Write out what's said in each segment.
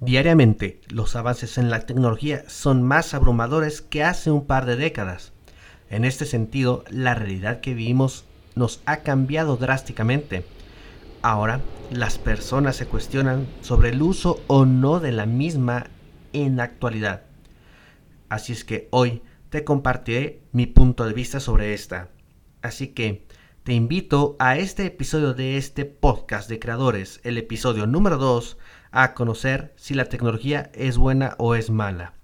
Diariamente, los avances en la tecnología son más abrumadores que hace un par de décadas. En este sentido, la realidad que vivimos nos ha cambiado drásticamente. Ahora, las personas se cuestionan sobre el uso o no de la misma en la actualidad. Así es que hoy te compartiré mi punto de vista sobre esta. Así que te invito a este episodio de este podcast de creadores, el episodio número 2, a conocer si la tecnología es buena o es mala.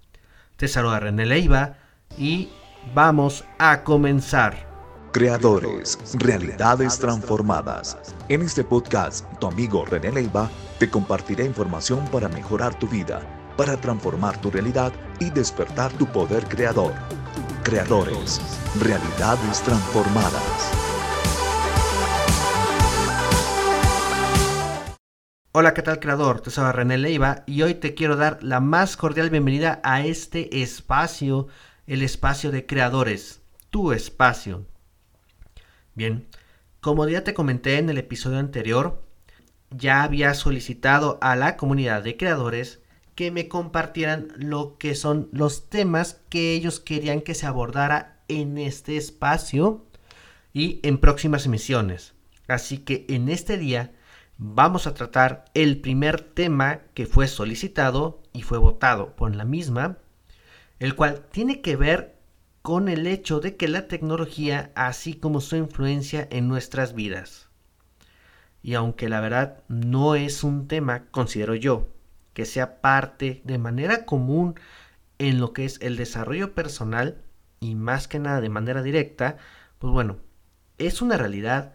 Te saluda René Leiva y vamos a comenzar. Creadores, realidades transformadas. En este podcast, tu amigo René Leiva te compartirá información para mejorar tu vida, para transformar tu realidad y despertar tu poder creador. Creadores, realidades transformadas. Hola, ¿qué tal creador? Te soy René Leiva y hoy te quiero dar la más cordial bienvenida a este espacio, el espacio de creadores, tu espacio. Bien, como ya te comenté en el episodio anterior, ya había solicitado a la comunidad de creadores que me compartieran lo que son los temas que ellos querían que se abordara en este espacio y en próximas emisiones. Así que en este día vamos a tratar el primer tema que fue solicitado y fue votado por la misma, el cual tiene que ver con el hecho de que la tecnología, así como su influencia en nuestras vidas. Y aunque la verdad no es un tema, considero yo, que sea parte de manera común en lo que es el desarrollo personal y más que nada de manera directa, pues bueno, es una realidad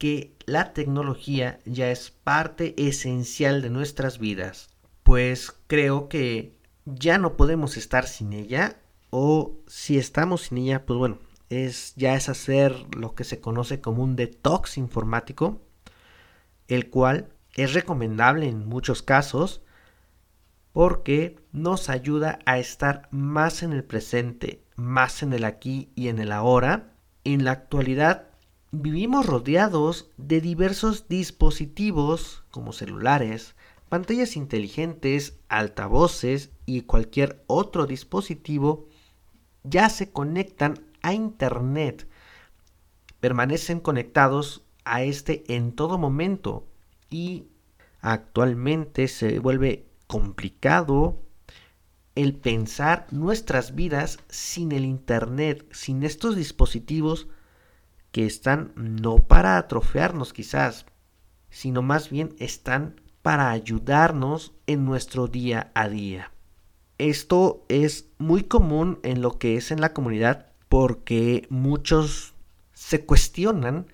que la tecnología ya es parte esencial de nuestras vidas, pues creo que ya no podemos estar sin ella o si estamos sin ella, pues bueno, es ya es hacer lo que se conoce como un detox informático, el cual es recomendable en muchos casos porque nos ayuda a estar más en el presente, más en el aquí y en el ahora. En la actualidad vivimos rodeados de diversos dispositivos como celulares, pantallas inteligentes, altavoces y cualquier otro dispositivo ya se conectan a Internet. Permanecen conectados a este en todo momento y actualmente se vuelve complicado el pensar nuestras vidas sin el Internet, sin estos dispositivos que están no para atrofiarnos quizás, sino más bien están para ayudarnos en nuestro día a día. Esto es muy común en lo que es en la comunidad porque muchos se cuestionan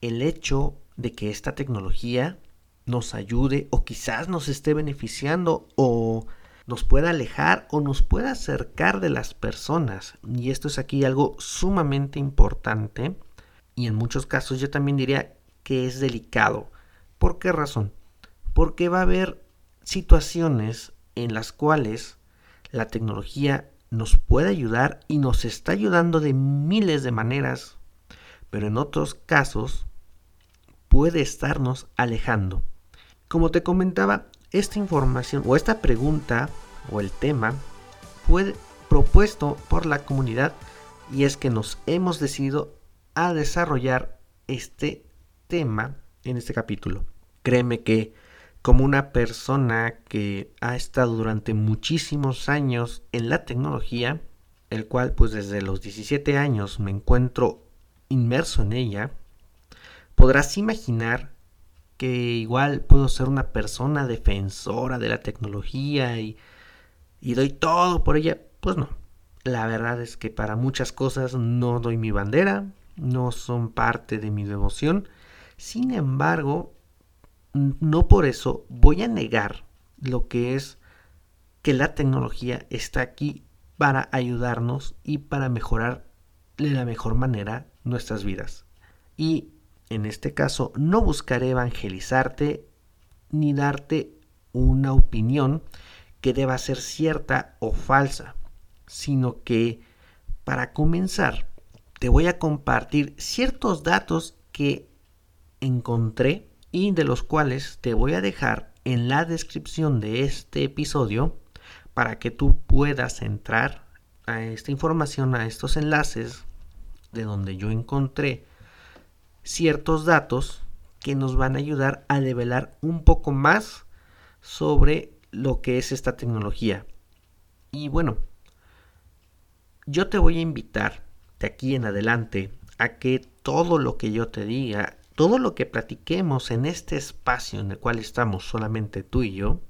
el hecho de que esta tecnología nos ayude o quizás nos esté beneficiando o nos pueda alejar o nos pueda acercar de las personas. Y esto es aquí algo sumamente importante y en muchos casos yo también diría que es delicado. ¿Por qué razón? Porque va a haber situaciones en las cuales la tecnología nos puede ayudar y nos está ayudando de miles de maneras, pero en otros casos puede estarnos alejando. Como te comentaba, esta información o esta pregunta o el tema fue propuesto por la comunidad y es que nos hemos decidido a desarrollar este tema en este capítulo. Créeme que como una persona que ha estado durante muchísimos años en la tecnología, el cual pues desde los 17 años me encuentro inmerso en ella, podrás imaginar que igual puedo ser una persona defensora de la tecnología y, y doy todo por ella. Pues no, la verdad es que para muchas cosas no doy mi bandera, no son parte de mi devoción. Sin embargo, no por eso voy a negar lo que es que la tecnología está aquí para ayudarnos y para mejorar de la mejor manera nuestras vidas. Y en este caso no buscaré evangelizarte ni darte una opinión que deba ser cierta o falsa, sino que para comenzar te voy a compartir ciertos datos que encontré y de los cuales te voy a dejar en la descripción de este episodio para que tú puedas entrar a esta información, a estos enlaces de donde yo encontré ciertos datos que nos van a ayudar a develar un poco más sobre lo que es esta tecnología. Y bueno, yo te voy a invitar aquí en adelante a que todo lo que yo te diga, todo lo que platiquemos en este espacio en el cual estamos solamente tú y yo,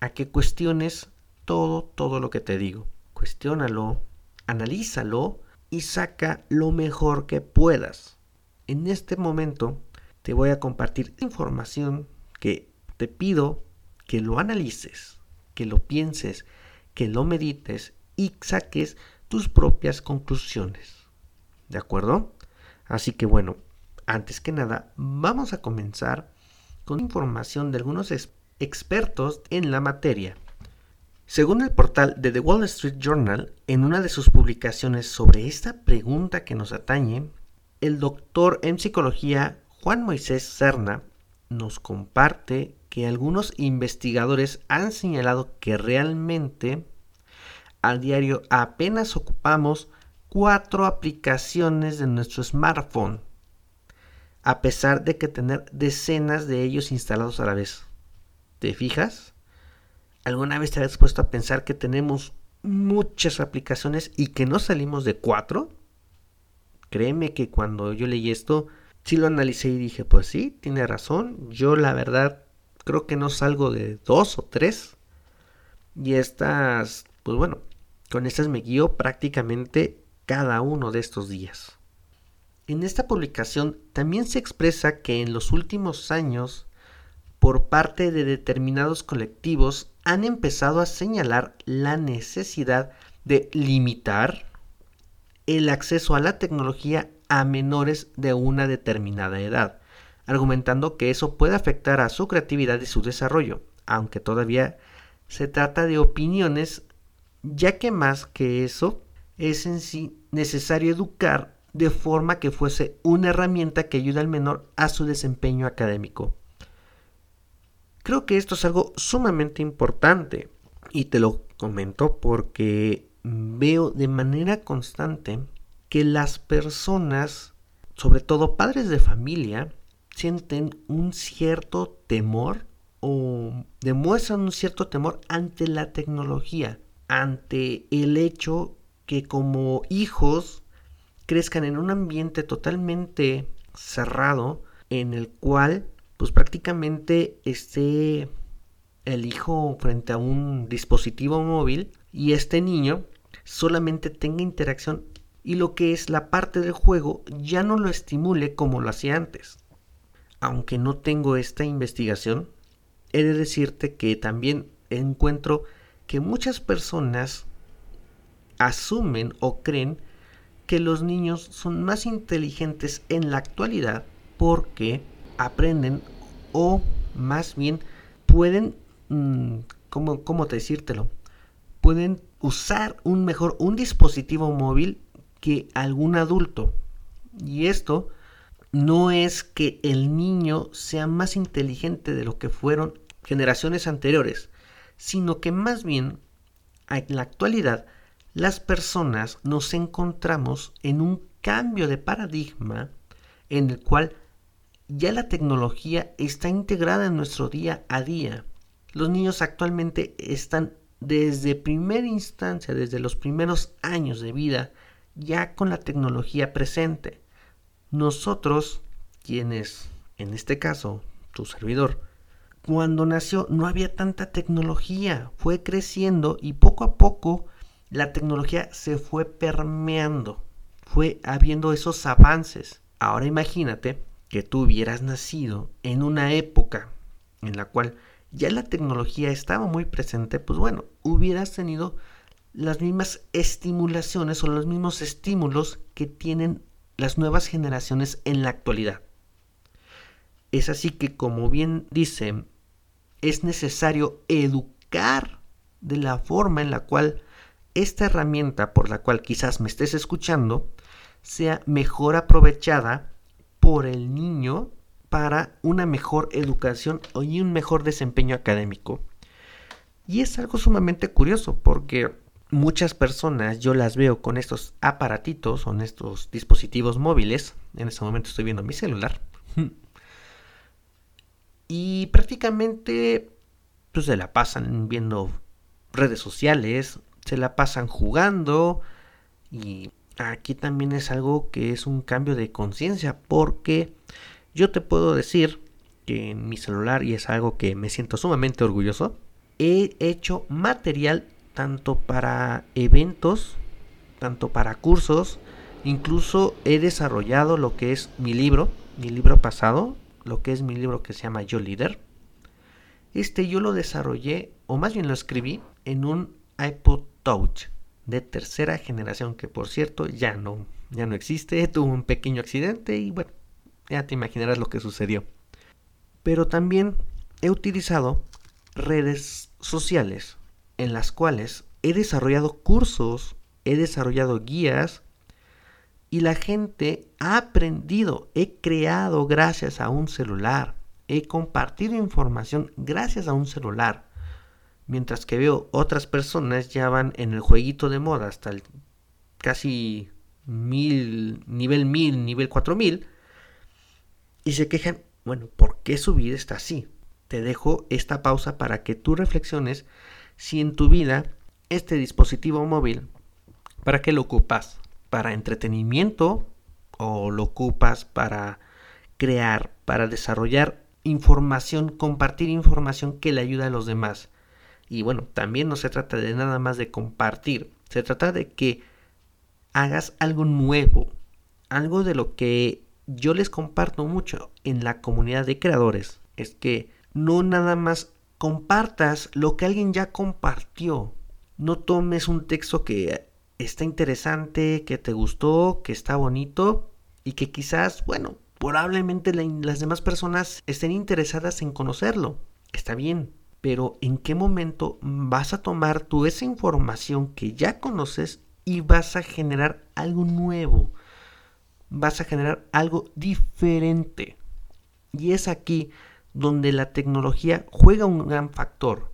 a que cuestiones todo, todo lo que te digo. Cuestiónalo, analízalo y saca lo mejor que puedas. En este momento te voy a compartir información que te pido que lo analices, que lo pienses, que lo medites y saques tus propias conclusiones. ¿De acuerdo? Así que bueno, antes que nada, vamos a comenzar con información de algunos expertos en la materia. Según el portal de The Wall Street Journal, en una de sus publicaciones sobre esta pregunta que nos atañe, el doctor en psicología Juan Moisés Serna nos comparte que algunos investigadores han señalado que realmente al diario apenas ocupamos cuatro aplicaciones de nuestro smartphone, a pesar de que tener decenas de ellos instalados a la vez. ¿Te fijas? ¿Alguna vez te has puesto a pensar que tenemos muchas aplicaciones y que no salimos de cuatro? Créeme que cuando yo leí esto, sí lo analicé y dije, pues sí, tiene razón. Yo la verdad creo que no salgo de dos o tres. Y estas, pues bueno, con estas me guío prácticamente cada uno de estos días. En esta publicación también se expresa que en los últimos años, por parte de determinados colectivos, han empezado a señalar la necesidad de limitar el acceso a la tecnología a menores de una determinada edad, argumentando que eso puede afectar a su creatividad y su desarrollo, aunque todavía se trata de opiniones, ya que más que eso, es en sí necesario educar de forma que fuese una herramienta que ayude al menor a su desempeño académico. Creo que esto es algo sumamente importante y te lo comento porque veo de manera constante que las personas, sobre todo padres de familia, sienten un cierto temor o demuestran un cierto temor ante la tecnología, ante el hecho que como hijos crezcan en un ambiente totalmente cerrado en el cual pues prácticamente esté el hijo frente a un dispositivo móvil y este niño solamente tenga interacción y lo que es la parte del juego ya no lo estimule como lo hacía antes. Aunque no tengo esta investigación, he de decirte que también encuentro que muchas personas asumen o creen que los niños son más inteligentes en la actualidad porque aprenden o más bien pueden, mm, ¿cómo, ¿cómo decírtelo? Pueden usar un mejor un dispositivo móvil que algún adulto. Y esto no es que el niño sea más inteligente de lo que fueron generaciones anteriores, sino que más bien en la actualidad las personas nos encontramos en un cambio de paradigma en el cual ya la tecnología está integrada en nuestro día a día. Los niños actualmente están desde primera instancia, desde los primeros años de vida, ya con la tecnología presente. Nosotros, quienes, en este caso, tu servidor, cuando nació no había tanta tecnología, fue creciendo y poco a poco la tecnología se fue permeando, fue habiendo esos avances. Ahora imagínate que tú hubieras nacido en una época en la cual ya la tecnología estaba muy presente, pues bueno, hubieras tenido las mismas estimulaciones o los mismos estímulos que tienen las nuevas generaciones en la actualidad. Es así que, como bien dice, es necesario educar de la forma en la cual esta herramienta por la cual quizás me estés escuchando sea mejor aprovechada por el niño para una mejor educación y un mejor desempeño académico. Y es algo sumamente curioso porque muchas personas yo las veo con estos aparatitos, con estos dispositivos móviles. En este momento estoy viendo mi celular. Y prácticamente pues, se la pasan viendo redes sociales, se la pasan jugando y aquí también es algo que es un cambio de conciencia porque yo te puedo decir que en mi celular y es algo que me siento sumamente orgulloso he hecho material tanto para eventos, tanto para cursos, incluso he desarrollado lo que es mi libro, mi libro pasado, lo que es mi libro que se llama Yo Líder. Este yo lo desarrollé, o más bien lo escribí, en un iPod Touch de tercera generación, que por cierto ya no, ya no existe, tuvo un pequeño accidente y bueno, ya te imaginarás lo que sucedió. Pero también he utilizado redes sociales en las cuales he desarrollado cursos, he desarrollado guías y la gente ha aprendido, he creado gracias a un celular, he compartido información gracias a un celular. Mientras que veo otras personas ya van en el jueguito de moda hasta el casi mil, nivel mil, nivel cuatro mil, y se quejan, bueno, ¿por qué su vida está así? Te dejo esta pausa para que tú reflexiones si en tu vida este dispositivo móvil, ¿para qué lo ocupas? ¿Para entretenimiento o lo ocupas para crear, para desarrollar información, compartir información que le ayuda a los demás? Y bueno, también no se trata de nada más de compartir, se trata de que hagas algo nuevo, algo de lo que yo les comparto mucho en la comunidad de creadores, es que no nada más compartas lo que alguien ya compartió. No tomes un texto que está interesante, que te gustó, que está bonito y que quizás, bueno, probablemente las demás personas estén interesadas en conocerlo. Está bien, pero ¿en qué momento vas a tomar tú esa información que ya conoces y vas a generar algo nuevo? Vas a generar algo diferente. Y es aquí donde la tecnología juega un gran factor,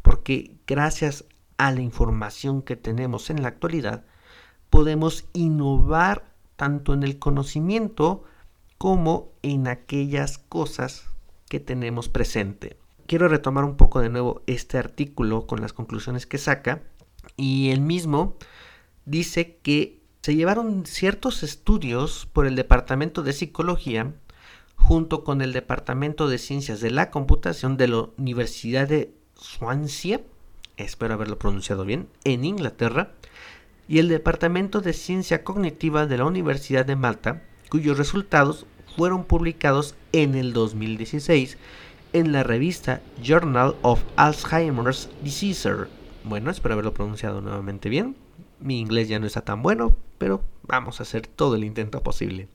porque gracias a la información que tenemos en la actualidad, podemos innovar tanto en el conocimiento como en aquellas cosas que tenemos presente. Quiero retomar un poco de nuevo este artículo con las conclusiones que saca y el mismo dice que se llevaron ciertos estudios por el Departamento de Psicología junto con el Departamento de Ciencias de la Computación de la Universidad de Swansea, espero haberlo pronunciado bien, en Inglaterra, y el Departamento de Ciencia Cognitiva de la Universidad de Malta, cuyos resultados fueron publicados en el 2016 en la revista Journal of Alzheimer's Disease. Bueno, espero haberlo pronunciado nuevamente bien. Mi inglés ya no está tan bueno, pero vamos a hacer todo el intento posible.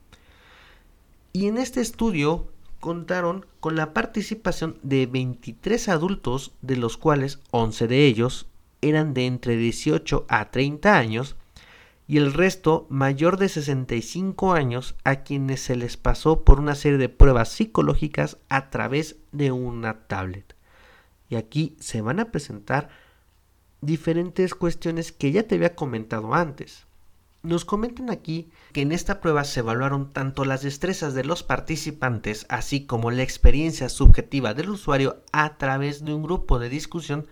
Y en este estudio contaron con la participación de 23 adultos, de los cuales 11 de ellos eran de entre 18 a 30 años, y el resto mayor de 65 años a quienes se les pasó por una serie de pruebas psicológicas a través de una tablet. Y aquí se van a presentar diferentes cuestiones que ya te había comentado antes. Nos comentan aquí que en esta prueba se evaluaron tanto las destrezas de los participantes así como la experiencia subjetiva del usuario a través de un grupo de discusión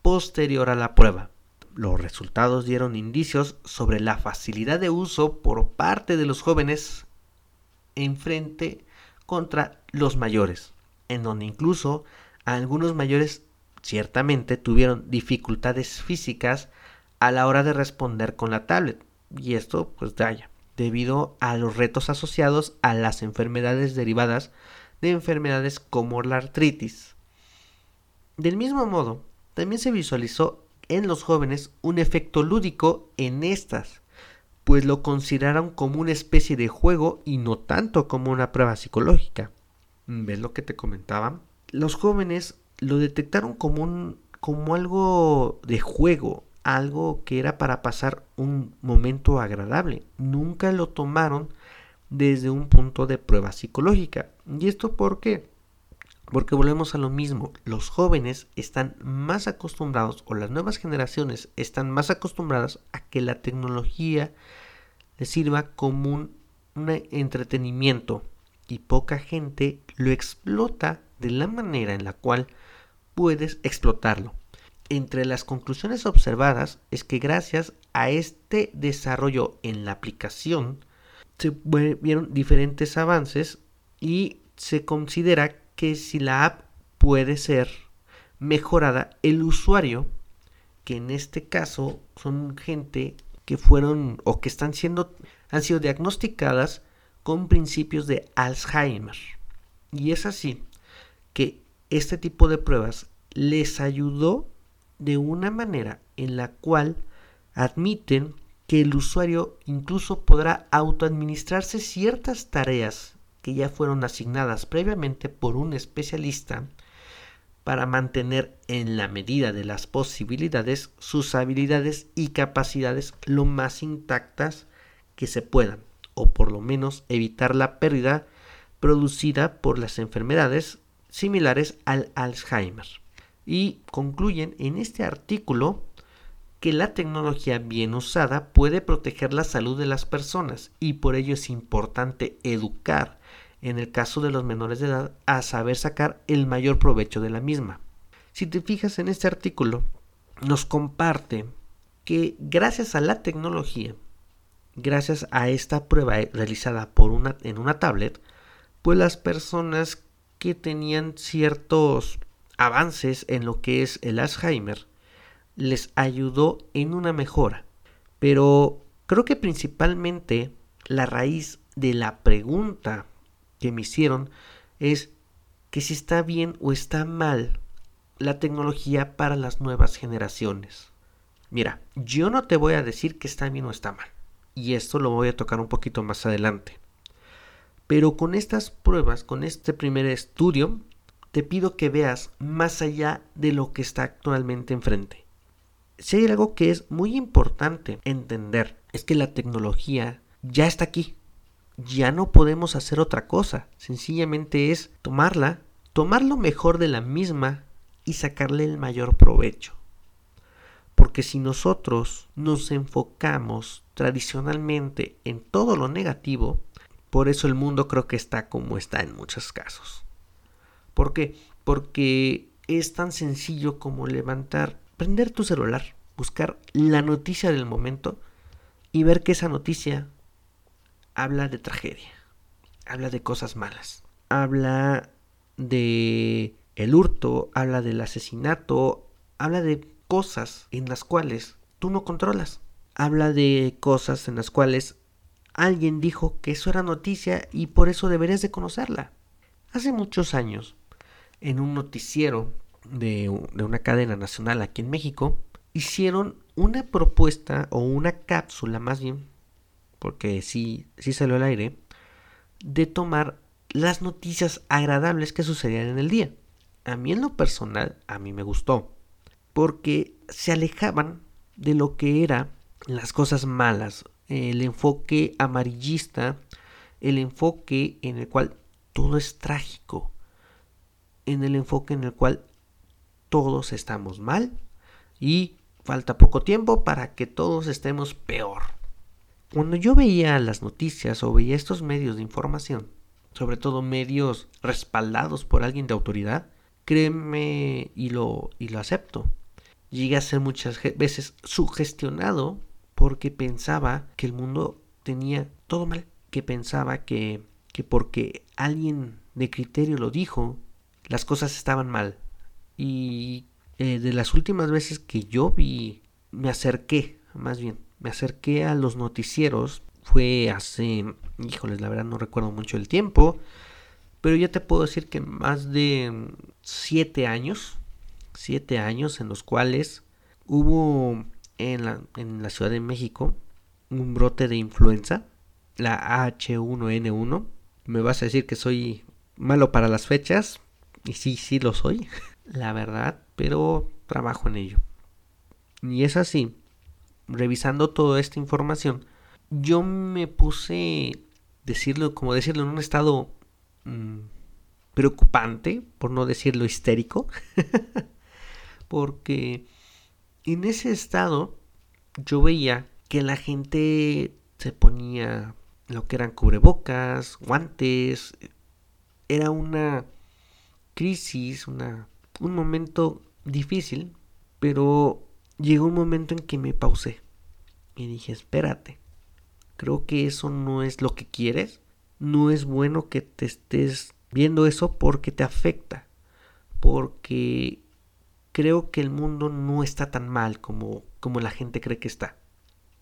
posterior a la prueba. Los resultados dieron indicios sobre la facilidad de uso por parte de los jóvenes en frente contra los mayores, en donde incluso algunos mayores ciertamente tuvieron dificultades físicas a la hora de responder con la tablet, y esto pues haya debido a los retos asociados a las enfermedades derivadas de enfermedades como la artritis. Del mismo modo, también se visualizó en los jóvenes un efecto lúdico en estas, pues lo consideraron como una especie de juego y no tanto como una prueba psicológica. ¿Ves lo que te comentaba? Los jóvenes lo detectaron como un como algo de juego, algo que era para pasar un momento agradable. Nunca lo tomaron desde un punto de prueba psicológica. ¿Y esto por qué? Porque volvemos a lo mismo, los jóvenes están más acostumbrados o las nuevas generaciones están más acostumbradas a que la tecnología les sirva como un, un entretenimiento y poca gente lo explota de la manera en la cual puedes explotarlo. Entre las conclusiones observadas es que gracias a este desarrollo en la aplicación se vieron diferentes avances y se considera que si la app puede ser mejorada, el usuario, que en este caso son gente que fueron o que están siendo han sido diagnosticadas con principios de Alzheimer. Y es así que este tipo de pruebas les ayudó de una manera en la cual admiten que el usuario incluso podrá autoadministrarse ciertas tareas que ya fueron asignadas previamente por un especialista para mantener en la medida de las posibilidades sus habilidades y capacidades lo más intactas que se puedan o por lo menos evitar la pérdida producida por las enfermedades similares al Alzheimer. Y concluyen en este artículo que la tecnología bien usada puede proteger la salud de las personas y por ello es importante educar en el caso de los menores de edad a saber sacar el mayor provecho de la misma. Si te fijas en este artículo, nos comparte que gracias a la tecnología gracias a esta prueba realizada por una, en una tablet, pues las personas que tenían ciertos avances en lo que es el Alzheimer les ayudó en una mejora. Pero creo que principalmente la raíz de la pregunta que me hicieron es que si está bien o está mal la tecnología para las nuevas generaciones. Mira, yo no te voy a decir que está bien o está mal y esto lo voy a tocar un poquito más adelante. Pero con estas pruebas, con este primer estudio, te pido que veas más allá de lo que está actualmente enfrente. Si hay algo que es muy importante entender, es que la tecnología ya está aquí. Ya no podemos hacer otra cosa. Sencillamente es tomarla, tomar lo mejor de la misma y sacarle el mayor provecho. Porque si nosotros nos enfocamos tradicionalmente en todo lo negativo, por eso el mundo creo que está como está en muchos casos. ¿Por qué? Porque es tan sencillo como levantar, prender tu celular, buscar la noticia del momento y ver que esa noticia habla de tragedia, habla de cosas malas, habla de el hurto, habla del asesinato, habla de cosas en las cuales tú no controlas. Habla de cosas en las cuales alguien dijo que eso era noticia y por eso deberías de conocerla. Hace muchos años, en un noticiero de, una cadena nacional aquí en México, hicieron una propuesta o una cápsula más bien, porque sí, sí salió al aire, de tomar las noticias agradables que sucedían en el día. A mí en lo personal, a mí me gustó porque se alejaban de lo que eran las cosas malas, el enfoque amarillista, el enfoque en el cual todo es trágico, en el enfoque en el cual todos estamos mal y falta poco tiempo para que todos estemos peor. Cuando yo veía las noticias o veía estos medios de información, sobre todo medios respaldados por alguien de autoridad, créeme y lo, y lo acepto llegué a ser muchas veces sugestionado porque pensaba que el mundo tenía todo mal, que pensaba que, que porque alguien de criterio lo dijo, las cosas estaban mal. Y eh, de las últimas veces que yo vi, me acerqué, más bien, me acerqué a los noticieros, fue hace, híjoles, la verdad no recuerdo mucho el tiempo, pero ya te puedo decir que más de siete años, siete años en los cuales hubo en la, en la Ciudad de México un brote de influenza, la H1N1. Me vas a decir que soy malo para las fechas, y sí, sí lo soy, la verdad, pero trabajo en ello. Y es así, revisando toda esta información, yo me puse decirlo, como decirlo, en un estado mm, preocupante, por no decirlo histérico, porque en ese estado yo veía que la gente se ponía lo que eran cubrebocas, guantes, era una crisis, un momento difícil, pero llegó un momento en que me pausé y dije, espérate, creo que eso no es lo que quieres, no es bueno que te estés viendo eso porque te afecta, porque creo que el mundo no está tan mal como, como la gente cree que está.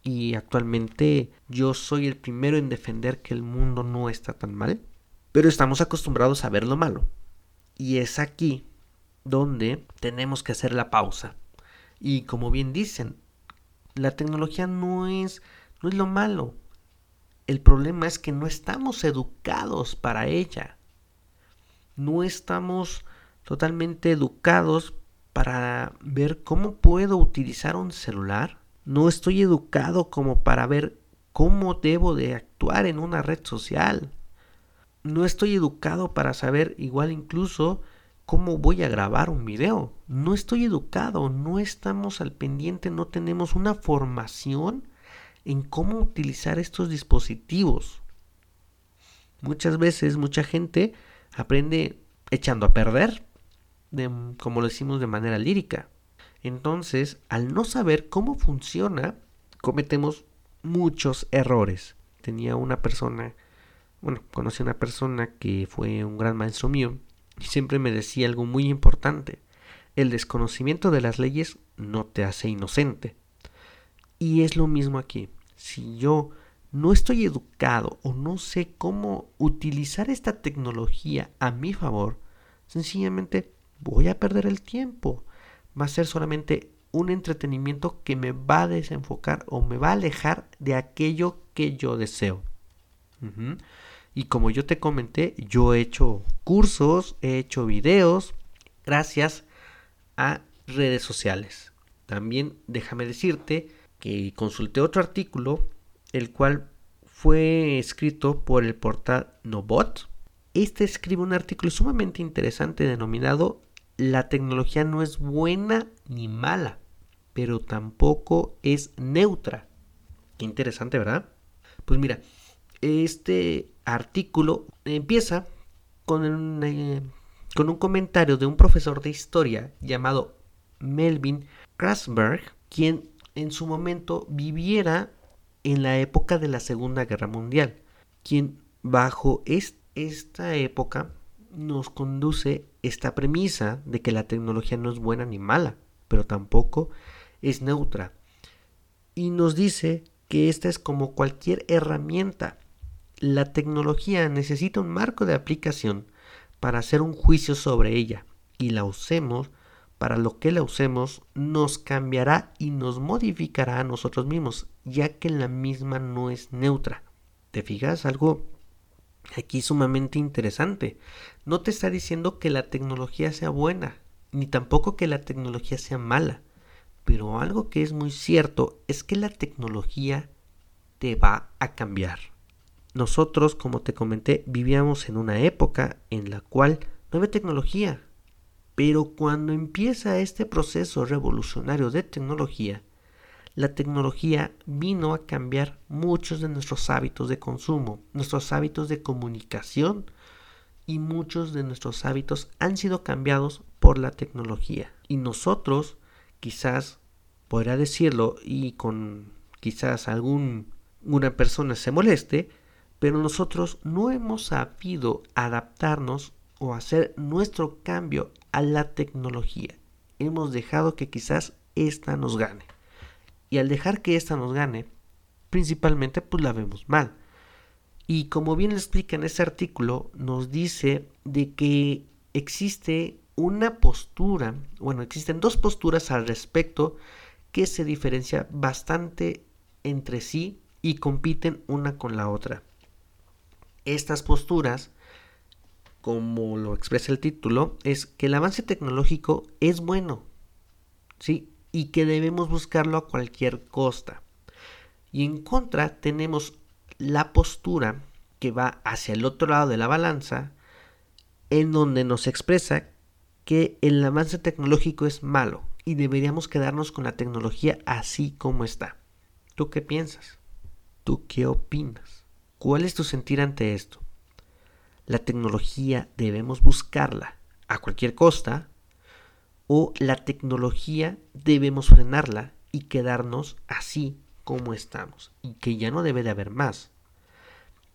Y actualmente yo soy el primero en defender que el mundo no está tan mal, pero estamos acostumbrados a ver lo malo. Y es aquí donde tenemos que hacer la pausa. Y como bien dicen, la tecnología no es, no es lo malo. El problema es que no estamos educados para ella. No estamos totalmente educados para ver cómo puedo utilizar un celular. No estoy educado como para ver cómo debo de actuar en una red social. No estoy educado para saber igual incluso cómo voy a grabar un video. No estoy educado, no estamos al pendiente, no tenemos una formación en cómo utilizar estos dispositivos. Muchas veces mucha gente aprende echando a perder, como lo decimos de manera lírica. Entonces, al no saber cómo funciona, cometemos muchos errores. Tenía una persona, bueno, conocí a una persona que fue un gran maestro mío, y siempre me decía algo muy importante. El desconocimiento de las leyes no te hace inocente. Y es lo mismo aquí. Si yo no estoy educado o no sé cómo utilizar esta tecnología a mi favor, sencillamente voy a perder el tiempo. Va a ser solamente un entretenimiento que me va a desenfocar o me va a alejar de aquello que yo deseo. Y como yo te comenté, yo he hecho cursos, he hecho videos gracias a redes sociales. También déjame decirte que consulté otro artículo, el cual fue escrito por el portal Nobot. Este escribe un artículo sumamente interesante denominado La tecnología no es buena ni mala, pero tampoco es neutra. Qué interesante, ¿verdad? Pues mira, este artículo empieza con un, eh, con un comentario de un profesor de historia llamado Melvin Krasberg, quien en su momento viviera en la época de la Segunda Guerra Mundial, quien bajo esta época nos conduce esta premisa de que la tecnología no es buena ni mala, pero tampoco es neutra. Y nos dice que esta es como cualquier herramienta la tecnología necesita un marco de aplicación para hacer un juicio sobre ella y la usemos para lo que la usemos nos cambiará y nos modificará a nosotros mismos, ya que la misma no es neutra. ¿Te fijas? Algo aquí sumamente interesante. No te está diciendo que la tecnología sea buena, ni tampoco que la tecnología sea mala. Pero algo que es muy cierto es que la tecnología te va a cambiar. Nosotros, como te comenté, vivíamos en una época en la cual no había tecnología. Pero cuando empieza este proceso revolucionario de tecnología, la tecnología vino a cambiar muchos de nuestros hábitos de consumo, nuestros hábitos de comunicación y muchos de nuestros hábitos han sido cambiados por la tecnología. Y nosotros, quizás, podría decirlo y con quizás algún persona se moleste, pero nosotros no hemos sabido adaptarnos o hacer nuestro cambio a la tecnología. Hemos dejado que quizás esta nos gane. Y al dejar que esta nos gane, principalmente pues la vemos mal. Y como bien explica en ese artículo, nos dice de que existe una postura, bueno, existen dos posturas al respecto que se diferencian bastante entre sí y compiten una con la otra estas posturas, como lo expresa el título, es que el avance tecnológico es bueno, ¿sí? Y que debemos buscarlo a cualquier costa. Y en contra tenemos la postura que va hacia el otro lado de la balanza, en donde nos expresa que el avance tecnológico es malo y deberíamos quedarnos con la tecnología así como está. ¿Tú qué piensas? ¿Tú qué opinas? ¿Cuál es tu sentir ante esto? ¿La tecnología debemos buscarla a cualquier costa? ¿O la tecnología debemos frenarla y quedarnos así como estamos? Y que ya no debe de haber más.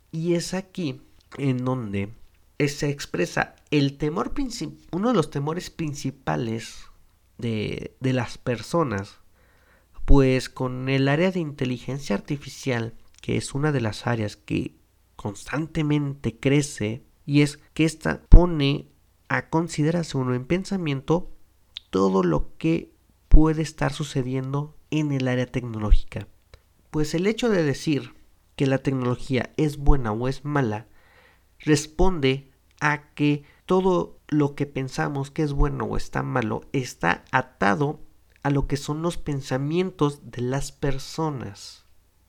Y es aquí en donde se expresa el temor, uno de los temores principales de, de las personas, pues con el área de inteligencia artificial, que es una de las áreas que constantemente crece, y es que ésta pone a consideración o en pensamiento todo lo que puede estar sucediendo en el área tecnológica. Pues el hecho de decir que la tecnología es buena o es mala responde a que todo lo que pensamos que es bueno o está malo está atado a lo que son los pensamientos de las personas.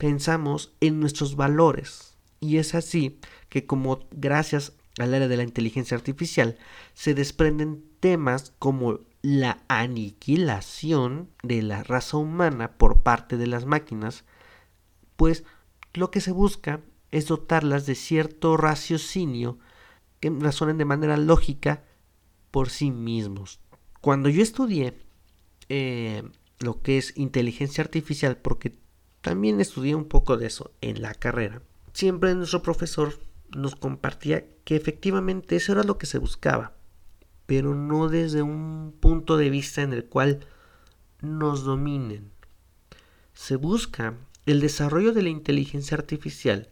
Pensamos en nuestros valores. Y es así que como gracias al área de la inteligencia artificial se desprenden temas como la aniquilación de la raza humana por parte de las máquinas, pues lo que se busca es dotarlas de cierto raciocinio que razonen de manera lógica por sí mismos. Cuando yo estudié eh, lo que es inteligencia artificial, porque también estudié un poco de eso en la carrera, siempre nuestro profesor nos compartía que efectivamente eso era lo que se buscaba, pero no desde un punto de vista en el cual nos dominen. Se busca el desarrollo de la inteligencia artificial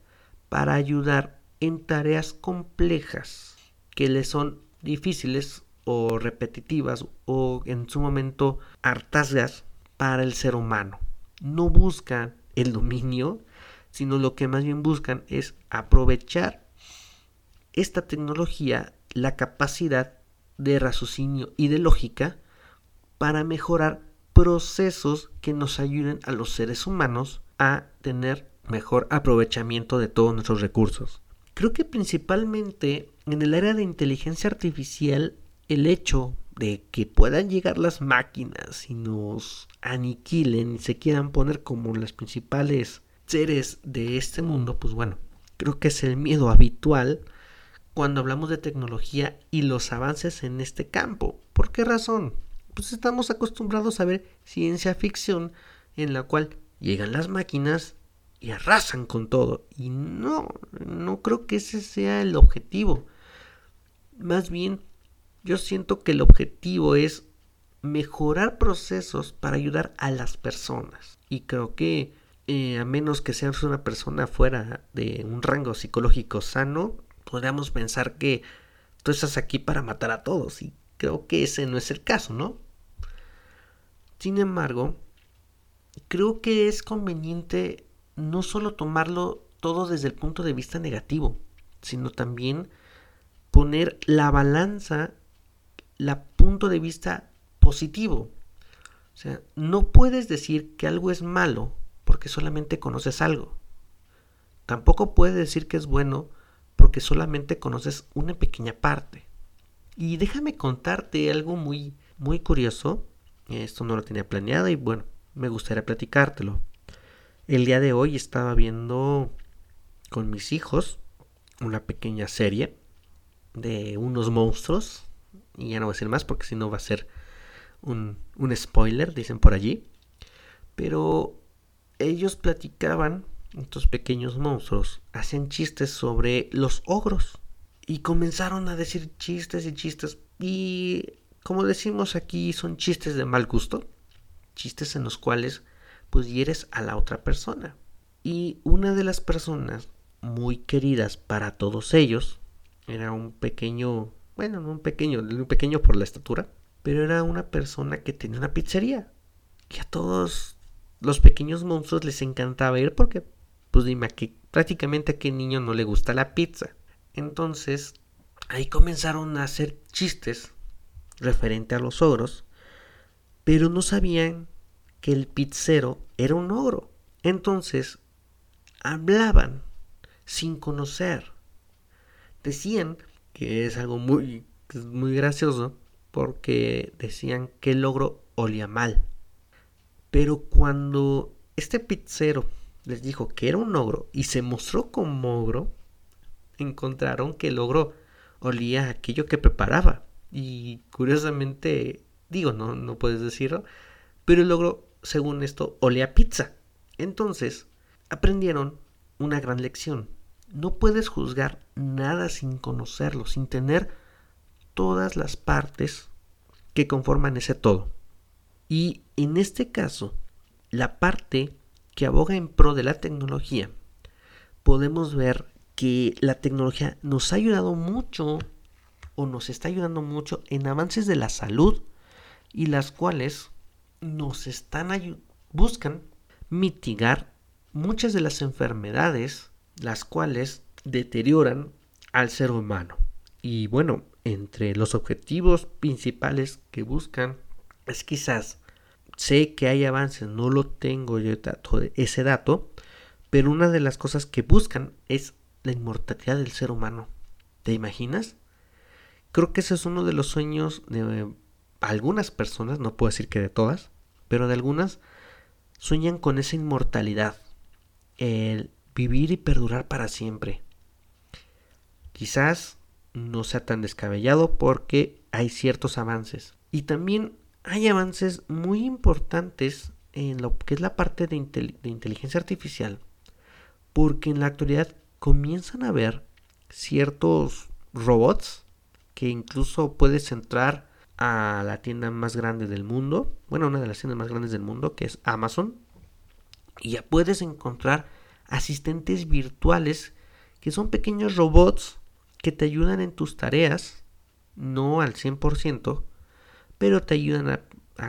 para ayudar en tareas complejas que le son difíciles o repetitivas o en su momento hartazgas para el ser humano. No buscan el dominio, sino lo que más bien buscan es aprovechar esta tecnología, la capacidad de raciocinio y de lógica para mejorar procesos que nos ayuden a los seres humanos a tener mejor aprovechamiento de todos nuestros recursos. Creo que principalmente en el área de inteligencia artificial el hecho de que puedan llegar las máquinas y nos aniquilen y se quieran poner como las principales seres de este mundo, pues bueno, creo que es el miedo habitual cuando hablamos de tecnología y los avances en este campo. ¿Por qué razón? Pues estamos acostumbrados a ver ciencia ficción en la cual llegan las máquinas y arrasan con todo. Y no, no creo que ese sea el objetivo. Más bien, yo siento que el objetivo es mejorar procesos para ayudar a las personas. Y creo que eh, a menos que seas una persona fuera de un rango psicológico sano, podríamos pensar que tú estás aquí para matar a todos. Y creo que ese no es el caso, ¿no? Sin embargo, creo que es conveniente no solo tomarlo todo desde el punto de vista negativo, sino también poner la balanza, la punto de vista positivo. O sea, no puedes decir que algo es malo porque solamente conoces algo. Tampoco puedes decir que es bueno porque solamente conoces una pequeña parte. Y déjame contarte algo muy muy curioso. Esto no lo tenía planeado y bueno, me gustaría platicártelo. El día de hoy estaba viendo con mis hijos una pequeña serie de unos monstruos. Y ya no voy a decir más porque si no va a ser un, un spoiler, dicen por allí. Pero ellos platicaban, estos pequeños monstruos, hacían chistes sobre los ogros. Y comenzaron a decir chistes y chistes. Y como decimos aquí, son chistes de mal gusto. Chistes en los cuales pues hieres a la otra persona. Y una de las personas muy queridas para todos ellos era un pequeño, bueno, no un pequeño, un pequeño por la estatura, pero era una persona que tenía una pizzería. Y a todos los pequeños monstruos les encantaba ir porque, pues dime, que prácticamente a qué niño no le gusta la pizza. Entonces, ahí comenzaron a hacer chistes referente a los ogros, pero no sabían que el pizzero era un ogro. Entonces, hablaban sin conocer. Decían que es algo muy, muy gracioso porque decían que el logro olía mal. Pero cuando este pizzero les dijo que era un ogro y se mostró como ogro, encontraron que el ogro olía aquello que preparaba. Y curiosamente, digo, no, no puedes decirlo, pero el ogro, según esto, olía pizza. Entonces, aprendieron una gran lección. No puedes juzgar nada sin conocerlo, sin tener todas las partes que conforman ese todo. Y en este caso, la parte que aboga en pro de la tecnología, podemos ver que la tecnología nos ha ayudado mucho o nos está ayudando mucho en avances de la salud y las cuales nos están buscan mitigar muchas de las enfermedades las cuales deterioran al ser humano. Y bueno, entre los objetivos principales que buscan es quizás sé que hay avances, no lo tengo yo ese dato, pero una de las cosas que buscan es la inmortalidad del ser humano. ¿Te imaginas? Creo que ese es uno de los sueños de algunas personas, no puedo decir que de todas, pero de algunas sueñan con esa inmortalidad, el vivir y perdurar para siempre. Quizás no sea tan descabellado porque hay ciertos avances. Y también hay avances muy importantes en lo que es la parte de, inteligencia artificial. Porque en la actualidad comienzan a ver ciertos robots que incluso puedes entrar a la tienda más grande del mundo, bueno, una de las tiendas más grandes del mundo, que es Amazon, y ya puedes encontrar asistentes virtuales que son pequeños robots que te ayudan en tus tareas, no al 100%, pero te ayudan a,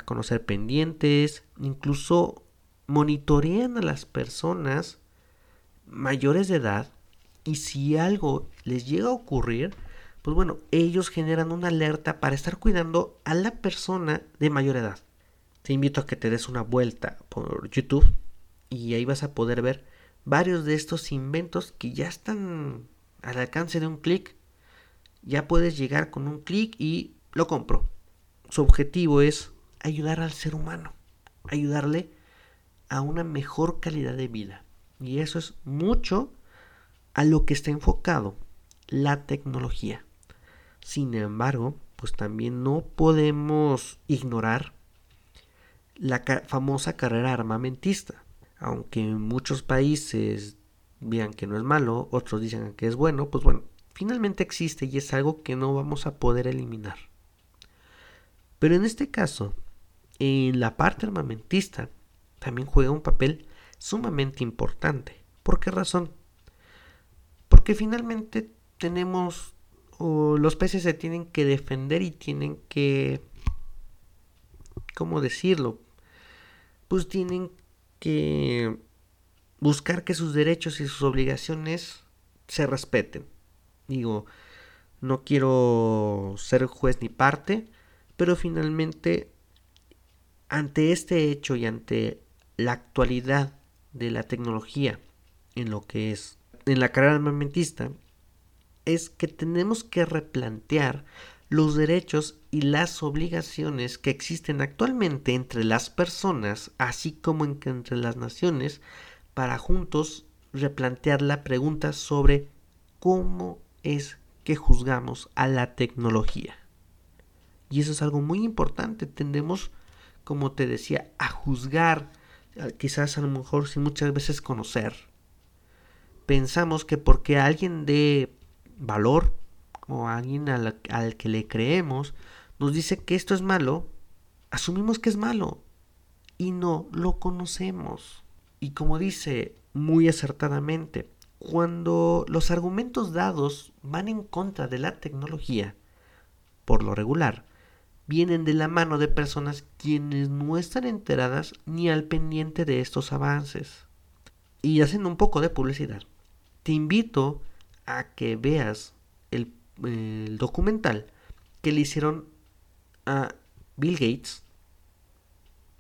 conocer pendientes, incluso monitorean a las personas mayores de edad y si algo les llega a ocurrir, pues bueno, ellos generan una alerta para estar cuidando a la persona de mayor edad. Te invito a que te des una vuelta por YouTube y ahí vas a poder ver varios de estos inventos que ya están al alcance de un clic. Ya puedes llegar con un clic y lo compro. Su objetivo es ayudar al ser humano, ayudarle a una mejor calidad de vida. Y eso es mucho a lo que está enfocado la tecnología. Sin embargo, pues también no podemos ignorar la famosa carrera armamentista. Aunque muchos países vean que no es malo, otros dicen que es bueno, pues bueno, finalmente existe y es algo que no vamos a poder eliminar. Pero en este caso, en la parte armamentista, también juega un papel sumamente importante. ¿Por qué razón? Porque finalmente tenemos, los países se tienen que defender y tienen que, ¿cómo decirlo? Pues tienen que buscar que sus derechos y sus obligaciones se respeten. Digo, no quiero ser juez ni parte, pero finalmente ante este hecho y ante la actualidad de la tecnología en lo que es en la carrera armamentista es que tenemos que replantear los derechos y las obligaciones que existen actualmente entre las personas, así como entre las naciones, para juntos replantear la pregunta sobre cómo es que juzgamos a la tecnología. Y eso es algo muy importante. Tendemos, como te decía, a juzgar, quizás a lo mejor sin muchas veces conocer. Pensamos que porque alguien dé valor o alguien al, al que le creemos nos dice que esto es malo, asumimos que es malo y no lo conocemos. Y como dice muy acertadamente, cuando los argumentos dados van en contra de la tecnología, por lo regular, vienen de la mano de personas quienes no están enteradas ni al pendiente de estos avances. Y haciendo un poco de publicidad, te invito a que veas el, documental que le hicieron a Bill Gates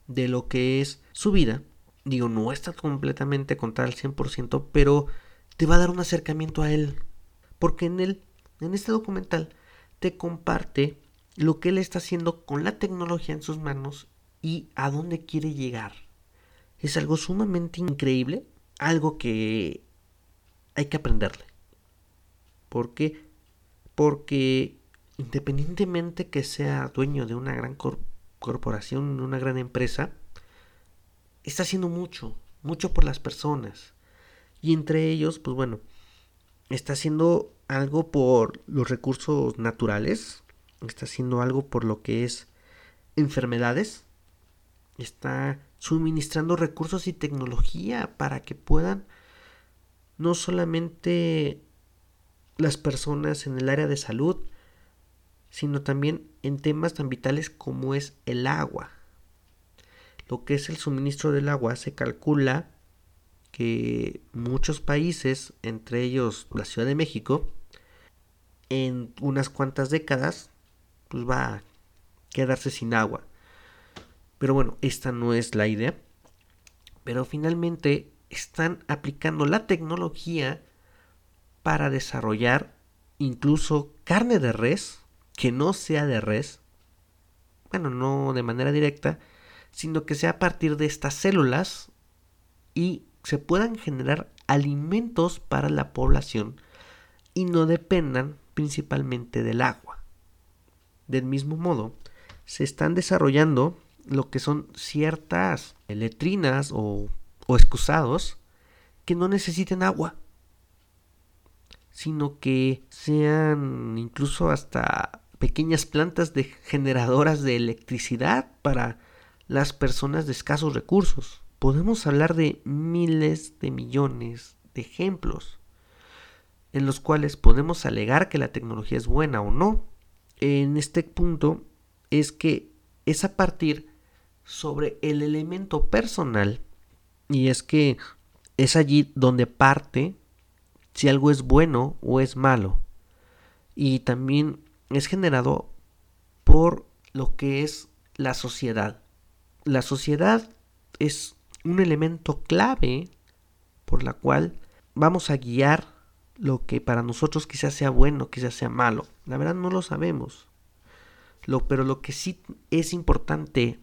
de lo que es su vida. Digo, no está completamente contada al 100%, pero te va a dar un acercamiento a él. Porque en él, en este documental, te comparte lo que él está haciendo con la tecnología en sus manos y a dónde quiere llegar. Es algo sumamente increíble, algo que hay que aprenderle. ¿Por qué? Porque independientemente que sea dueño de una gran corporación, una gran empresa, está haciendo mucho, mucho por las personas. Y entre ellos, pues bueno, está haciendo algo por los recursos naturales, está haciendo algo por lo que es enfermedades, está suministrando recursos y tecnología para que puedan no solamente las personas en el área de salud, sino también en temas tan vitales como es el agua. Lo que es el suministro del agua se calcula que muchos países, entre ellos la Ciudad de México, en unas cuantas décadas, pues va a quedarse sin agua. Pero bueno, esta no es la idea. Pero finalmente están aplicando la tecnología para desarrollar incluso carne de res que no sea de res. Bueno, no de manera directa, sino que sea a partir de estas células y se puedan generar alimentos para la población y no dependan principalmente del agua. Del mismo modo, se están desarrollando lo que son ciertas letrinas o, excusados que no necesiten agua, sino que sean incluso hasta pequeñas plantas de generadoras de electricidad para las personas de escasos recursos. Podemos hablar de miles de millones de ejemplos en los cuales podemos alegar que la tecnología es buena o no. En este punto es que es a partir sobre el elemento personal y es que es allí donde parte si algo es bueno o es malo. Y también es generado por lo que es la sociedad. La sociedad es un elemento clave por la cual vamos a guiar lo que para nosotros quizás sea bueno, quizás sea malo. La verdad no lo sabemos. Pero lo que sí es importante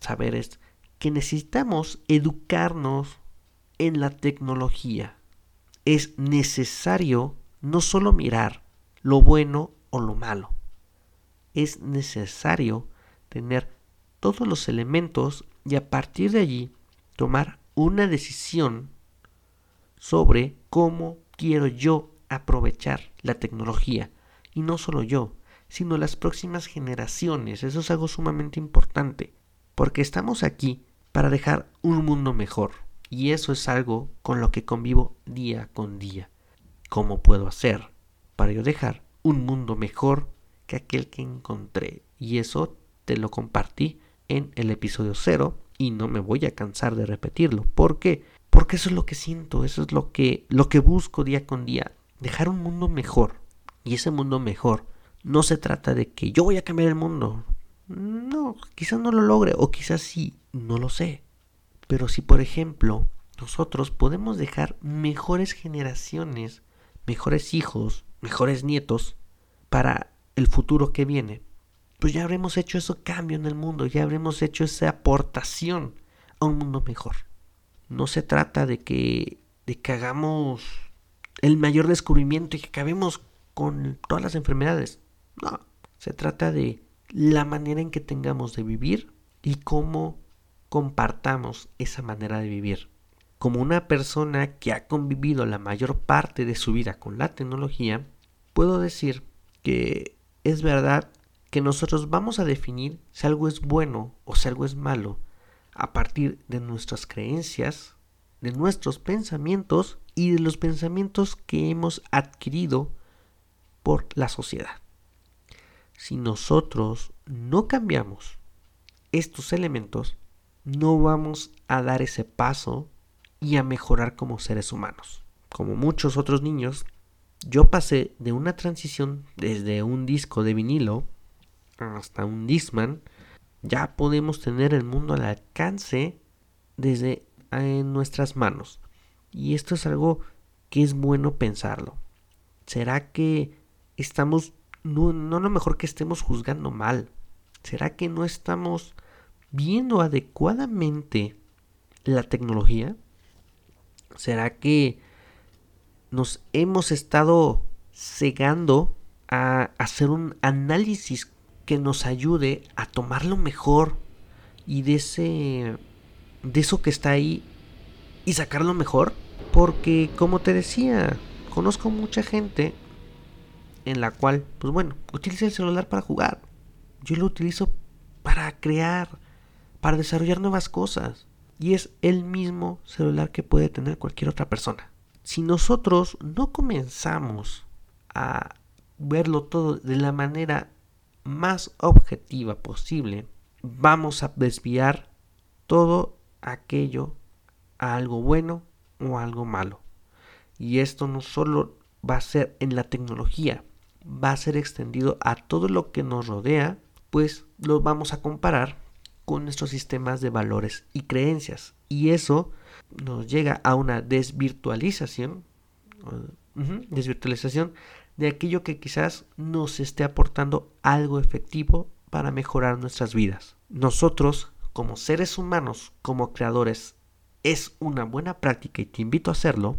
saber es que necesitamos educarnos en la tecnología. Es necesario no solo mirar lo bueno o lo malo. Es necesario tener todos los elementos y a partir de allí tomar una decisión sobre cómo quiero yo aprovechar la tecnología. Y no solo yo, sino las próximas generaciones. Eso es algo sumamente importante. Porque estamos aquí para dejar un mundo mejor. Y eso es algo con lo que convivo día con día. ¿Cómo puedo hacer para yo dejar un mundo mejor que aquel que encontré? Y eso te lo compartí en el episodio cero y no me voy a cansar de repetirlo. ¿Por qué? Porque eso es lo que siento, eso es lo que, lo que busco día con día. Dejar un mundo mejor. Y ese mundo mejor no se trata de que yo voy a cambiar el mundo. No, quizás no lo logre o quizás sí, no lo sé. Pero si por ejemplo nosotros podemos dejar mejores generaciones, mejores hijos, mejores nietos para el futuro que viene, pues ya habremos hecho ese cambio en el mundo, ya habremos hecho esa aportación a un mundo mejor. No se trata de que, de que hagamos el mayor descubrimiento y que acabemos con todas las enfermedades. No, se trata de la manera en que tengamos de vivir y cómo compartamos esa manera de vivir. Como una persona que ha convivido la mayor parte de su vida con la tecnología, puedo decir que es verdad que nosotros vamos a definir si algo es bueno o si algo es malo a partir de nuestras creencias, de nuestros pensamientos y de los pensamientos que hemos adquirido por la sociedad. Si nosotros no cambiamos estos elementos, no vamos a dar ese paso y a mejorar como seres humanos. Como muchos otros niños, yo pasé de una transición desde un disco de vinilo hasta un Discman, ya podemos tener el mundo al alcance desde en nuestras manos. Y esto es algo que es bueno pensarlo? ¿Será que estamos, no, no lo mejor que estemos juzgando mal? ¿Será que no estamos viendo adecuadamente la tecnología? ¿Será que nos hemos estado cegando a hacer un análisis que nos ayude a tomar lo mejor y de ese de eso que está ahí y sacarlo mejor porque como te decía conozco mucha gente en la cual pues bueno utiliza el celular para jugar yo lo utilizo para crear para desarrollar nuevas cosas y es el mismo celular que puede tener cualquier otra persona si nosotros no comenzamos a verlo todo de la manera más objetiva posible, vamos a desviar todo aquello a algo bueno o algo malo. Y esto no solo va a ser en la tecnología, va a ser extendido a todo lo que nos rodea, pues lo vamos a comparar con nuestros sistemas de valores y creencias. Y eso nos llega a una desvirtualización, desvirtualización de aquello que quizás nos esté aportando algo efectivo para mejorar nuestras vidas. Nosotros, como seres humanos, como creadores, es una buena práctica y te invito a hacerlo,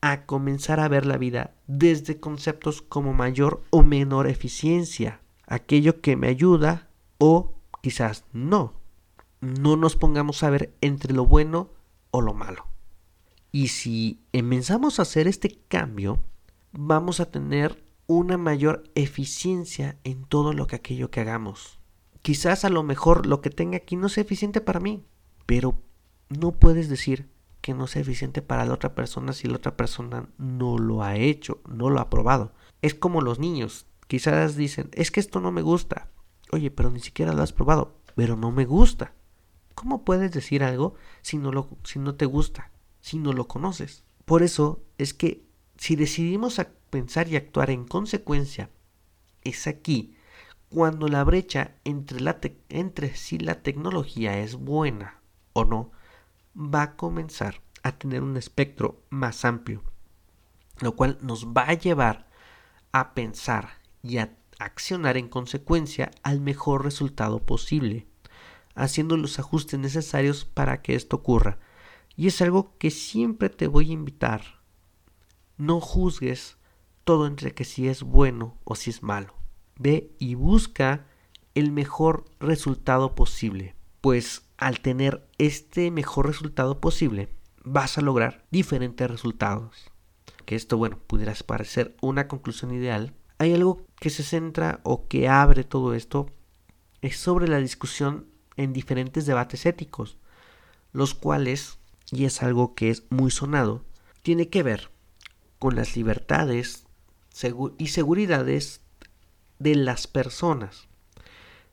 a comenzar a ver la vida desde conceptos como mayor o menor eficiencia, aquello que me ayuda o quizás no. No nos pongamos a ver entre lo bueno o lo malo. Y si empezamos a hacer este cambio, vamos a tener una mayor eficiencia en todo lo que aquello que hagamos. Quizás a lo mejor lo que tenga aquí no sea eficiente para mí, pero no puedes decir que no sea eficiente para la otra persona si la otra persona no lo ha hecho, no lo ha probado. Es como los niños, quizás dicen, es que esto no me gusta. Oye, pero ni siquiera lo has probado, pero no me gusta. ¿Cómo puedes decir algo si no, lo, si no te gusta, si no lo conoces? Por eso es que si decidimos pensar y actuar en consecuencia, es aquí cuando la brecha entre, la entre si la tecnología es buena o no va a comenzar a tener un espectro más amplio, lo cual nos va a llevar a pensar y a accionar en consecuencia al mejor resultado posible, haciendo los ajustes necesarios para que esto ocurra. Y es algo que siempre te voy a invitar no juzgues todo entre que si es bueno o si es malo. Ve y busca el mejor resultado posible, pues al tener este mejor resultado posible, vas a lograr diferentes resultados. Que esto, bueno, pudiera parecer una conclusión ideal. Hay algo que se centra o que abre todo esto, es sobre la discusión en diferentes debates éticos, los cuales, y es algo que es muy sonado, tiene que ver con las libertades y seguridades de las personas,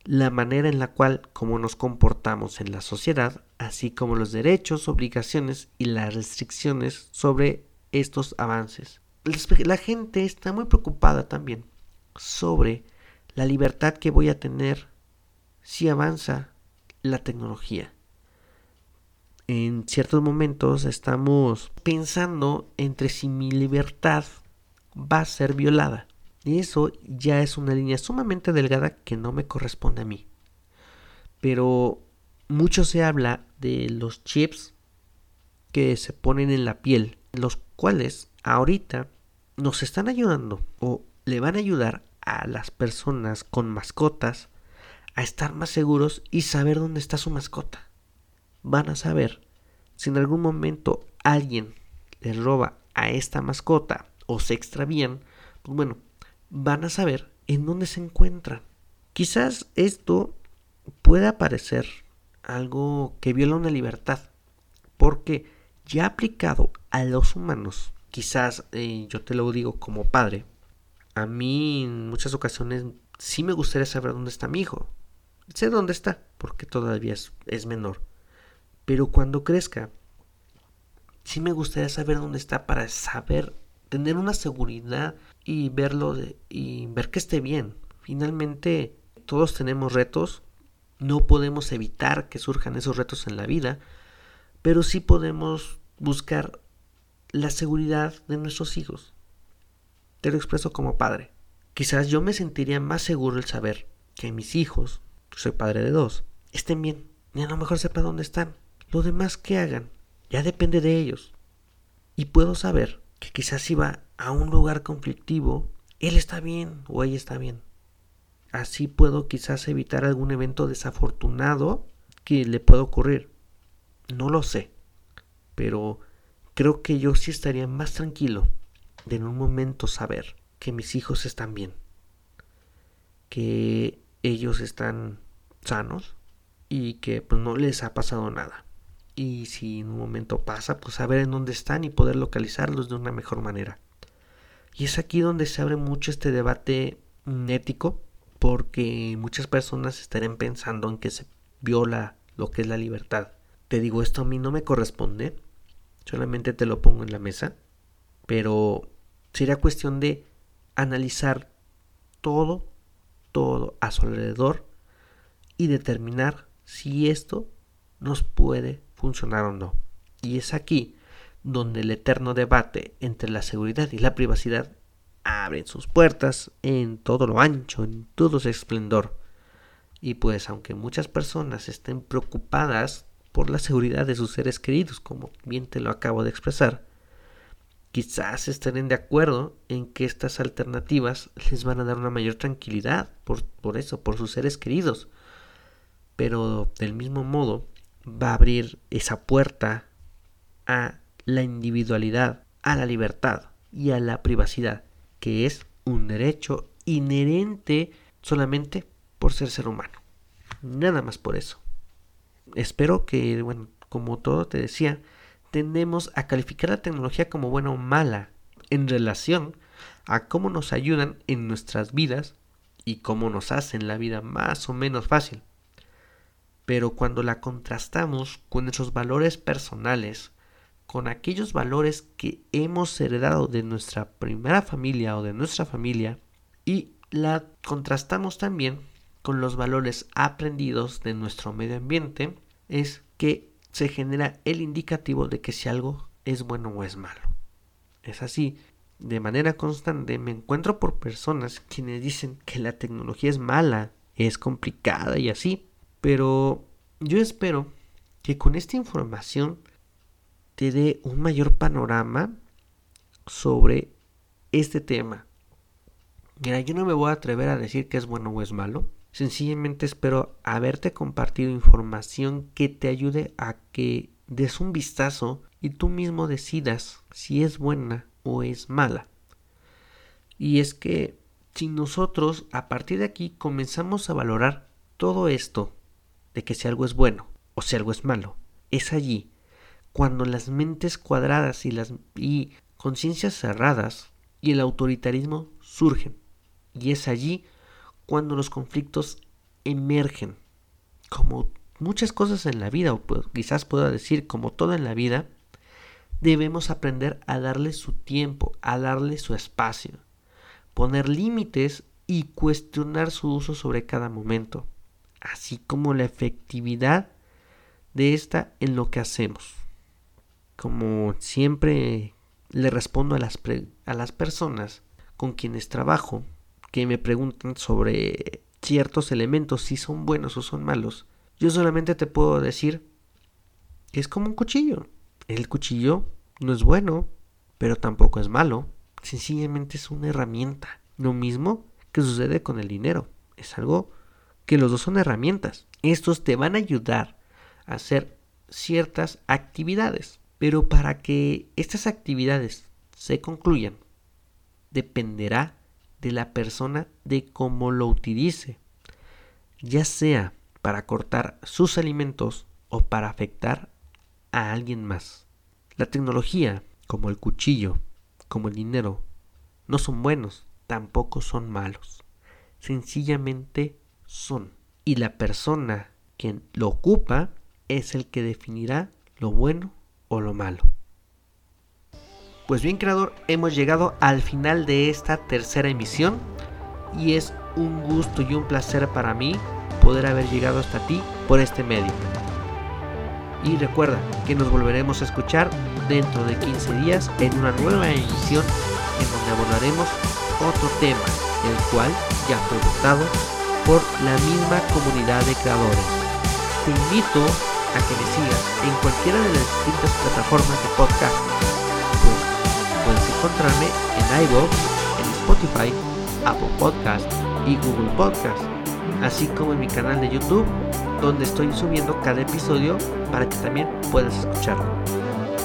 la manera en la cual como nos comportamos en la sociedad, así como los derechos, obligaciones y las restricciones sobre estos avances. La gente está muy preocupada también sobre la libertad que voy a tener si avanza la tecnología en ciertos momentos estamos pensando entre si mi libertad va a ser violada. Y eso ya es una línea sumamente delgada que no me corresponde a mí. Pero mucho se habla de los chips que se ponen en la piel, los cuales ahorita nos están ayudando o le van a ayudar a las personas con mascotas a estar más seguros y saber dónde está su mascota van a saber si en algún momento alguien les roba a esta mascota o se extravían, pues bueno, van a saber en dónde se encuentran. Quizás esto pueda parecer algo que viola una libertad, porque ya aplicado a los humanos, quizás eh, yo te lo digo como padre, a mí en muchas ocasiones sí me gustaría saber dónde está mi hijo. Sé dónde está, porque todavía es menor. Pero cuando crezca, sí me gustaría saber dónde está para saber, tener una seguridad y verlo y ver que esté bien. Finalmente, todos tenemos retos, no podemos evitar que surjan esos retos en la vida, pero sí podemos buscar la seguridad de nuestros hijos. Te lo expreso como padre. Quizás yo me sentiría más seguro el saber que mis hijos, soy padre de dos, estén bien y a lo mejor sepa dónde están. Lo demás que hagan ya depende de ellos. Y puedo saber que quizás si va a un lugar conflictivo, él está bien o ella está bien. Así puedo quizás evitar algún evento desafortunado que le pueda ocurrir. No lo sé, pero creo que yo sí estaría más tranquilo de en un momento saber que mis hijos están bien, que ellos están sanos y que pues no les ha pasado nada. Y si en un momento pasa, pues saber en dónde están y poder localizarlos de una mejor manera. Y es aquí donde se abre mucho este debate ético, porque muchas personas estarían pensando en que se viola lo que es la libertad. Te digo, esto a mí no me corresponde, solamente te lo pongo en la mesa, pero sería cuestión de analizar todo, todo a su alrededor y determinar si esto nos puede funcionar o no. Y es aquí donde el eterno debate entre la seguridad y la privacidad abre sus puertas en todo lo ancho, en todo su esplendor. Y pues aunque muchas personas estén preocupadas por la seguridad de sus seres queridos, como bien te lo acabo de expresar, quizás estén de acuerdo en que estas alternativas les van a dar una mayor tranquilidad por, por eso, por sus seres queridos. Pero del mismo modo va a abrir esa puerta a la individualidad, a la libertad y a la privacidad, que es un derecho inherente solamente por ser ser humano. Nada más por eso espero que, bueno, como todo te decía, tendemos a calificar la tecnología como buena o mala en relación a cómo nos ayudan en nuestras vidas y cómo nos hacen la vida más o menos fácil. Pero cuando la contrastamos con nuestros valores personales, con aquellos valores que hemos heredado de nuestra primera familia o de nuestra familia, y la contrastamos también con los valores aprendidos de nuestro medio ambiente es que se genera el indicativo de que si algo es bueno o es malo. Es así, de manera constante me encuentro por personas quienes dicen que la tecnología es mala, es complicada y así, pero yo espero que con esta información te dé un mayor panorama sobre este tema. Mira, yo no me voy a atrever a decir que es bueno o es malo, Sencillamente espero haberte compartido información que te ayude a que des un vistazo y tú mismo decidas si es buena o es mala. Y es que si nosotros a partir de aquí comenzamos a valorar todo esto de que si algo es bueno o si algo es malo, es allí cuando las mentes cuadradas y las y conciencias cerradas y el autoritarismo surgen. Y es allí cuando los conflictos emergen. Como muchas cosas en la vida, o quizás pueda decir como todo en la vida, debemos aprender a darle su tiempo, a darle su espacio, poner límites y cuestionar su uso sobre cada momento, así como la efectividad de esta en lo que hacemos. Como siempre le respondo a las, a las personas con quienes trabajo, que me preguntan sobre ciertos elementos, si son buenos o son malos, yo solamente te puedo decir que es como un cuchillo. El cuchillo no es bueno, pero tampoco es malo. Sencillamente es una herramienta. Lo mismo que sucede con el dinero. Es algo que los dos son herramientas. Estos te van a ayudar a hacer ciertas actividades. Pero para que estas actividades se concluyan, dependerá de la persona de cómo lo utilice, ya sea para cortar sus alimentos o para afectar a alguien más. La tecnología, como el cuchillo, como el dinero, no son buenos, tampoco son malos. Sencillamente son. Y la persona quien lo ocupa es el que definirá lo bueno o lo malo. Pues bien, creador, hemos llegado al final de esta tercera emisión y es un gusto y un placer para mí poder haber llegado hasta ti por este medio. Y recuerda que nos volveremos a escuchar dentro de 15 días en una nueva edición en donde abordaremos otro tema, el cual ya fue votado por la misma comunidad de creadores. Te invito a que me sigas en cualquiera de las distintas plataformas de podcast. Encontrarme en iVoox, en Spotify, Apple Podcast y Google Podcast, así como en mi canal de YouTube, donde estoy subiendo cada episodio para que también puedas escucharlo.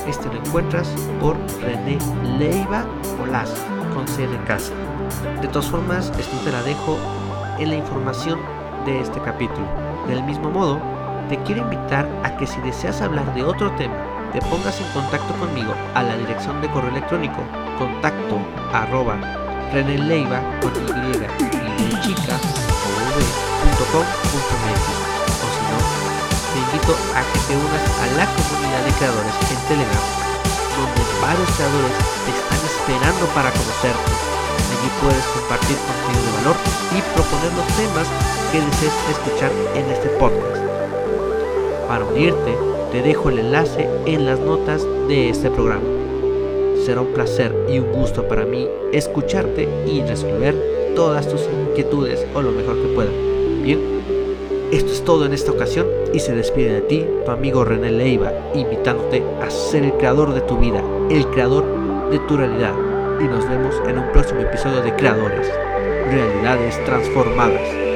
Este lo encuentras por René Leiva Olaz, con C casa. De todas formas, esto te la dejo en la información de este capítulo. Del mismo modo, te quiero invitar a que si deseas hablar de otro tema, te pongas en contacto conmigo a la dirección de correo electrónico contacto arroba reneleiva con y y o o si no, te invito a que te unas a la comunidad de creadores en Telegram, donde varios creadores te están esperando para conocerte. Allí puedes compartir contenido de valor y proponer los temas que desees escuchar en este podcast. Para unirte, te dejo el enlace en las notas de este programa. Será un placer y un gusto para mí escucharte y resolver todas tus inquietudes o lo mejor que pueda. Bien, esto es todo en esta ocasión y se despide de ti tu amigo René Leiva, invitándote a ser el creador de tu vida, el creador de tu realidad. Y nos vemos en un próximo episodio de Creadores, Realidades Transformadas.